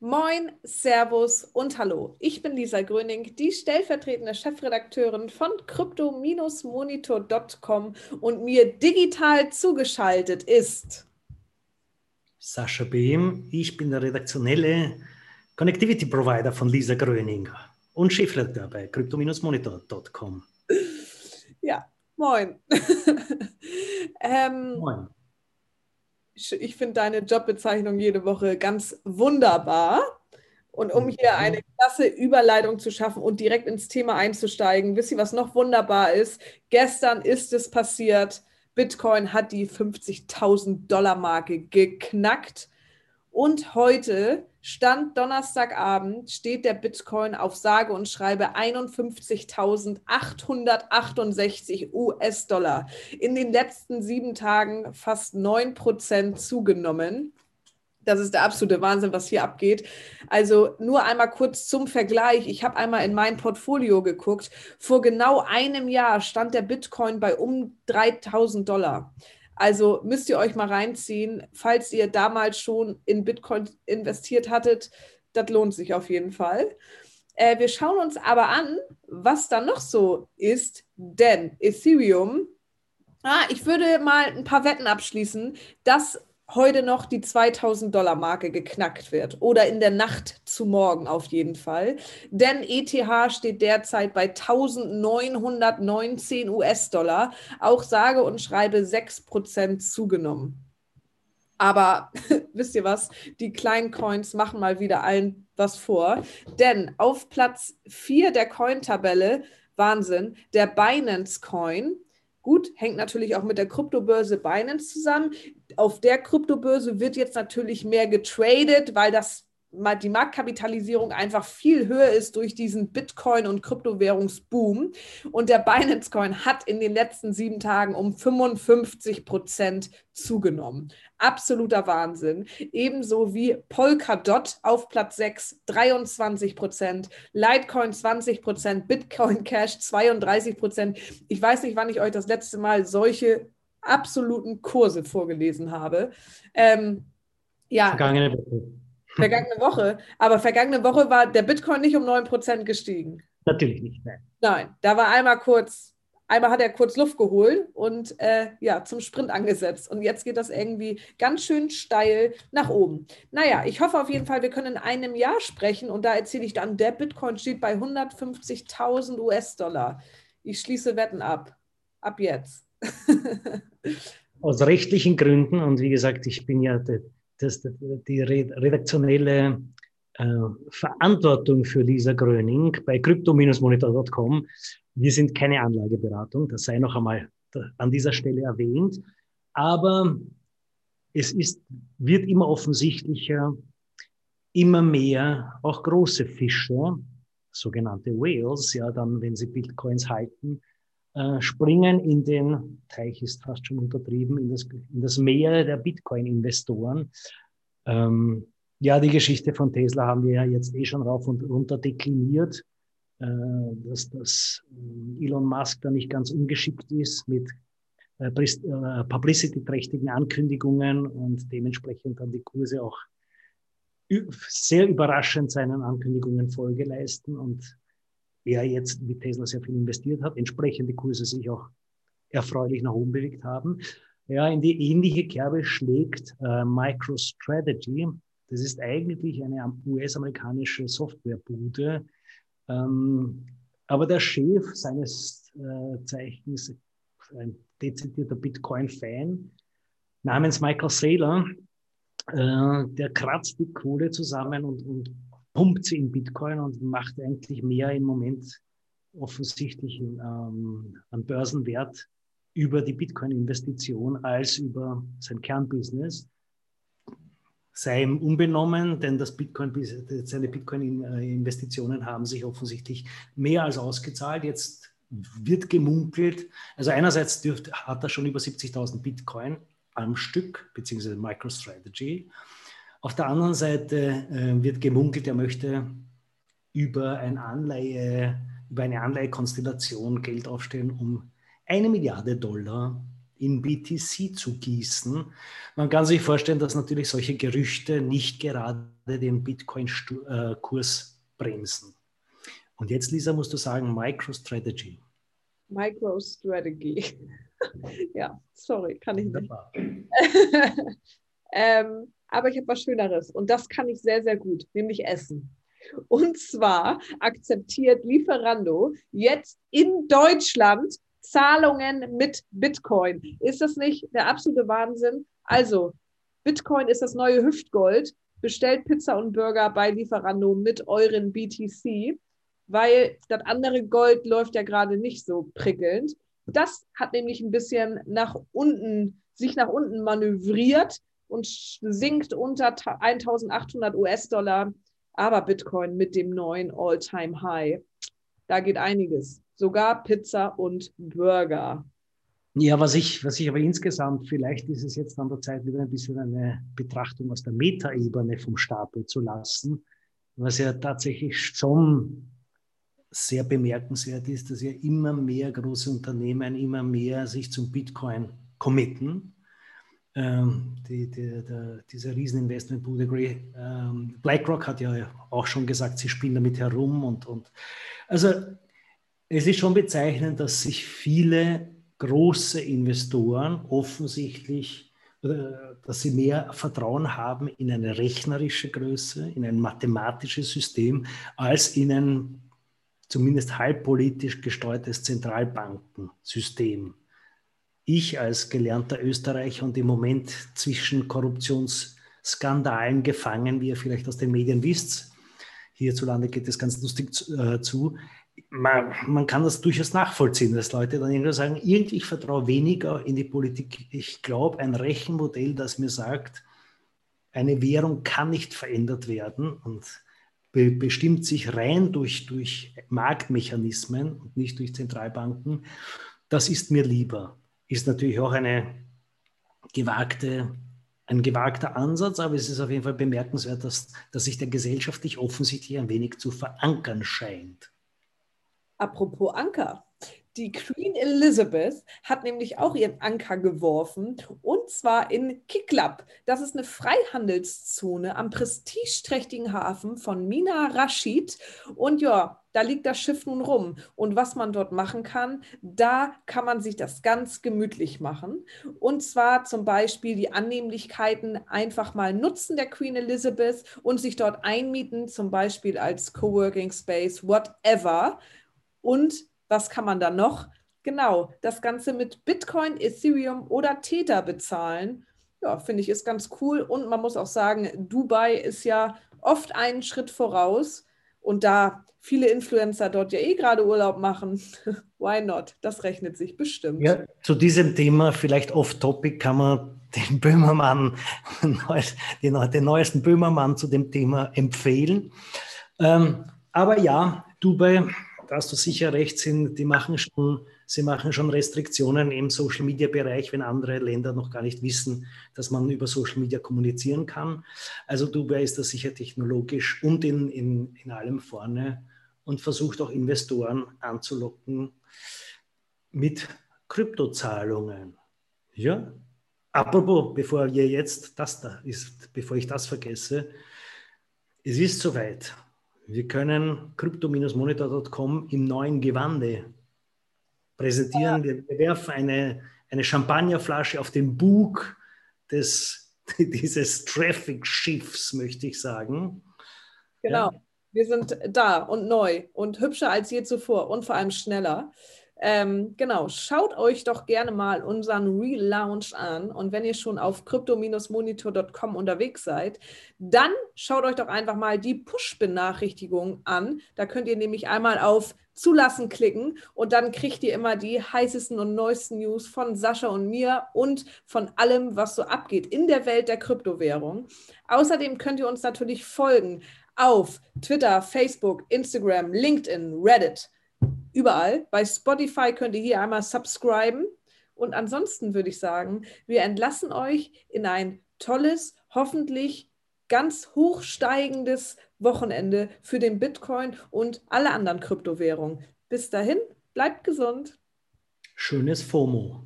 Moin, Servus und Hallo. Ich bin Lisa Gröning, die stellvertretende Chefredakteurin von crypto-monitor.com und mir digital zugeschaltet ist Sascha Behm. Ich bin der redaktionelle Connectivity Provider von Lisa Gröning und Chefredakteur bei crypto-monitor.com. Ja, moin. ähm, moin ich finde deine Jobbezeichnung jede Woche ganz wunderbar. Und um hier mhm. eine klasse Überleitung zu schaffen und direkt ins Thema einzusteigen, wisst ihr, was noch wunderbar ist? Gestern ist es passiert. Bitcoin hat die 50.000 Dollar Marke geknackt. Und heute, Stand Donnerstagabend, steht der Bitcoin auf sage und schreibe 51.868 US-Dollar. In den letzten sieben Tagen fast 9 Prozent zugenommen. Das ist der absolute Wahnsinn, was hier abgeht. Also nur einmal kurz zum Vergleich. Ich habe einmal in mein Portfolio geguckt. Vor genau einem Jahr stand der Bitcoin bei um 3000 Dollar. Also müsst ihr euch mal reinziehen, falls ihr damals schon in Bitcoin investiert hattet. Das lohnt sich auf jeden Fall. Äh, wir schauen uns aber an, was da noch so ist, denn Ethereum, ah, ich würde mal ein paar Wetten abschließen, dass heute noch die 2000 Dollar Marke geknackt wird oder in der Nacht zu morgen auf jeden Fall. Denn ETH steht derzeit bei 1919 US-Dollar, auch sage und schreibe 6% zugenommen. Aber wisst ihr was? Die kleinen Coins machen mal wieder allen was vor. Denn auf Platz 4 der Coin-Tabelle, Wahnsinn, der Binance Coin Gut, hängt natürlich auch mit der Kryptobörse Binance zusammen. Auf der Kryptobörse wird jetzt natürlich mehr getradet, weil das die Marktkapitalisierung einfach viel höher ist durch diesen Bitcoin- und Kryptowährungsboom. Und der Binance Coin hat in den letzten sieben Tagen um 55 Prozent zugenommen. Absoluter Wahnsinn. Ebenso wie Polkadot auf Platz 6, 23 Prozent, Litecoin 20 Prozent, Bitcoin Cash 32 Prozent. Ich weiß nicht, wann ich euch das letzte Mal solche absoluten Kurse vorgelesen habe. Ähm, ja. Vergangene Woche vergangene Woche. Aber vergangene Woche war der Bitcoin nicht um 9% gestiegen. Natürlich nicht, nein. Nein, da war einmal kurz, einmal hat er kurz Luft geholt und äh, ja, zum Sprint angesetzt. Und jetzt geht das irgendwie ganz schön steil nach oben. Naja, ich hoffe auf jeden Fall, wir können in einem Jahr sprechen und da erzähle ich dann, der Bitcoin steht bei 150.000 US-Dollar. Ich schließe Wetten ab. Ab jetzt. Aus rechtlichen Gründen und wie gesagt, ich bin ja der das, die redaktionelle äh, Verantwortung für Lisa Gröning bei crypto-monitor.com. Wir sind keine Anlageberatung, das sei noch einmal an dieser Stelle erwähnt. Aber es ist, wird immer offensichtlicher, immer mehr auch große Fische, sogenannte Whales, ja, dann, wenn sie Bitcoins halten, äh, springen in den, Teich ist fast schon untertrieben, in das, in das Meer der Bitcoin-Investoren. Ähm, ja, die Geschichte von Tesla haben wir ja jetzt eh schon rauf und runter dekliniert, äh, dass das äh, Elon Musk da nicht ganz ungeschickt ist mit äh, äh, publicity-trächtigen Ankündigungen und dementsprechend dann die Kurse auch sehr überraschend seinen Ankündigungen Folge leisten und wer jetzt mit Tesla sehr viel investiert hat, entsprechende Kurse sich auch erfreulich nach oben bewegt haben. Ja, in die ähnliche Kerbe schlägt äh, MicroStrategy. Das ist eigentlich eine US-amerikanische Softwarebude. Ähm, aber der Chef seines äh, Zeichens, ein dezidierter Bitcoin-Fan, namens Michael Saylor, äh, der kratzt die Kohle zusammen und, und pumpt sie in Bitcoin und macht eigentlich mehr im Moment offensichtlich ähm, an Börsenwert über die Bitcoin-Investition als über sein Kernbusiness. Sei ihm unbenommen, denn das Bitcoin, seine Bitcoin-Investitionen haben sich offensichtlich mehr als ausgezahlt. Jetzt wird gemunkelt, also einerseits dürft, hat er schon über 70.000 Bitcoin am Stück, beziehungsweise MicroStrategy. Auf der anderen Seite äh, wird gemunkelt, er möchte über, ein Anleihe, über eine Anleihekonstellation Geld aufstellen, um eine Milliarde Dollar in BTC zu gießen. Man kann sich vorstellen, dass natürlich solche Gerüchte nicht gerade den Bitcoin-Kurs bremsen. Und jetzt, Lisa, musst du sagen, MicroStrategy. MicroStrategy. ja, sorry, kann ich nicht. ähm, aber ich habe was Schöneres und das kann ich sehr, sehr gut, nämlich Essen. Und zwar akzeptiert Lieferando jetzt in Deutschland Zahlungen mit Bitcoin. Ist das nicht der absolute Wahnsinn? Also, Bitcoin ist das neue Hüftgold. Bestellt Pizza und Burger bei Lieferando mit euren BTC, weil das andere Gold läuft ja gerade nicht so prickelnd. Das hat nämlich ein bisschen nach unten, sich nach unten manövriert und sinkt unter 1800 US-Dollar. Aber Bitcoin mit dem neuen All-Time-High, da geht einiges. Sogar Pizza und Burger. Ja, was ich, was ich aber insgesamt, vielleicht ist es jetzt an der Zeit, wieder ein bisschen eine Betrachtung aus der Metaebene vom Stapel zu lassen, was ja tatsächlich schon sehr bemerkenswert ist, dass ja immer mehr große Unternehmen immer mehr sich zum Bitcoin committen. Ähm, die, die, die, diese Rieseninvestmentbude ähm, BlackRock hat ja auch schon gesagt, sie spielen damit herum und, und also es ist schon bezeichnend, dass sich viele große Investoren offensichtlich, dass sie mehr Vertrauen haben in eine rechnerische Größe, in ein mathematisches System, als in ein zumindest halbpolitisch gesteuertes Zentralbankensystem. Ich als gelernter Österreicher und im Moment zwischen Korruptionsskandalen gefangen, wie ihr vielleicht aus den Medien wisst, hierzulande geht es ganz lustig äh, zu, man, man, kann das durchaus nachvollziehen, dass Leute dann irgendwie sagen, irgendwie ich vertraue weniger in die Politik. Ich glaube, ein Rechenmodell, das mir sagt, eine Währung kann nicht verändert werden und be bestimmt sich rein durch, durch Marktmechanismen und nicht durch Zentralbanken, das ist mir lieber. Ist natürlich auch eine gewagte, ein gewagter Ansatz, aber es ist auf jeden Fall bemerkenswert, dass, dass sich der gesellschaftlich offensichtlich ein wenig zu verankern scheint. Apropos Anker. Die Queen Elizabeth hat nämlich auch ihren Anker geworfen und zwar in Kiklab. Das ist eine Freihandelszone am prestigeträchtigen Hafen von Mina Rashid. Und ja, da liegt das Schiff nun rum. Und was man dort machen kann, da kann man sich das ganz gemütlich machen. Und zwar zum Beispiel die Annehmlichkeiten einfach mal nutzen der Queen Elizabeth und sich dort einmieten, zum Beispiel als Coworking Space, whatever. Und was kann man dann noch? Genau, das Ganze mit Bitcoin, Ethereum oder Tether bezahlen. Ja, finde ich ist ganz cool. Und man muss auch sagen, Dubai ist ja oft einen Schritt voraus. Und da viele Influencer dort ja eh gerade Urlaub machen, why not? Das rechnet sich bestimmt. Ja, zu diesem Thema, vielleicht off-topic, kann man den Böhmermann, den, neuesten Böhmermann zu dem Thema empfehlen. Ähm, aber ja, Dubai da hast du sicher recht, sind, die machen schon, sie machen schon Restriktionen im Social Media Bereich, wenn andere Länder noch gar nicht wissen, dass man über Social Media kommunizieren kann. Also Dubai ist da sicher technologisch und in, in, in allem vorne und versucht auch Investoren anzulocken mit Kryptozahlungen. Ja, apropos, bevor ihr jetzt das da ist, bevor ich das vergesse, es ist soweit. Wir können crypto-monitor.com im neuen Gewande präsentieren. Wir, wir werfen eine, eine Champagnerflasche auf den Bug des, dieses Traffic-Schiffs, möchte ich sagen. Genau. Ja. Wir sind da und neu und hübscher als je zuvor und vor allem schneller. Ähm, genau, schaut euch doch gerne mal unseren Relaunch an. Und wenn ihr schon auf crypto-monitor.com unterwegs seid, dann schaut euch doch einfach mal die Push-Benachrichtigung an. Da könnt ihr nämlich einmal auf Zulassen klicken und dann kriegt ihr immer die heißesten und neuesten News von Sascha und mir und von allem, was so abgeht in der Welt der Kryptowährung. Außerdem könnt ihr uns natürlich folgen auf Twitter, Facebook, Instagram, LinkedIn, Reddit überall. Bei Spotify könnt ihr hier einmal subscriben. Und ansonsten würde ich sagen, wir entlassen euch in ein tolles, hoffentlich ganz hochsteigendes Wochenende für den Bitcoin und alle anderen Kryptowährungen. Bis dahin, bleibt gesund. Schönes FOMO.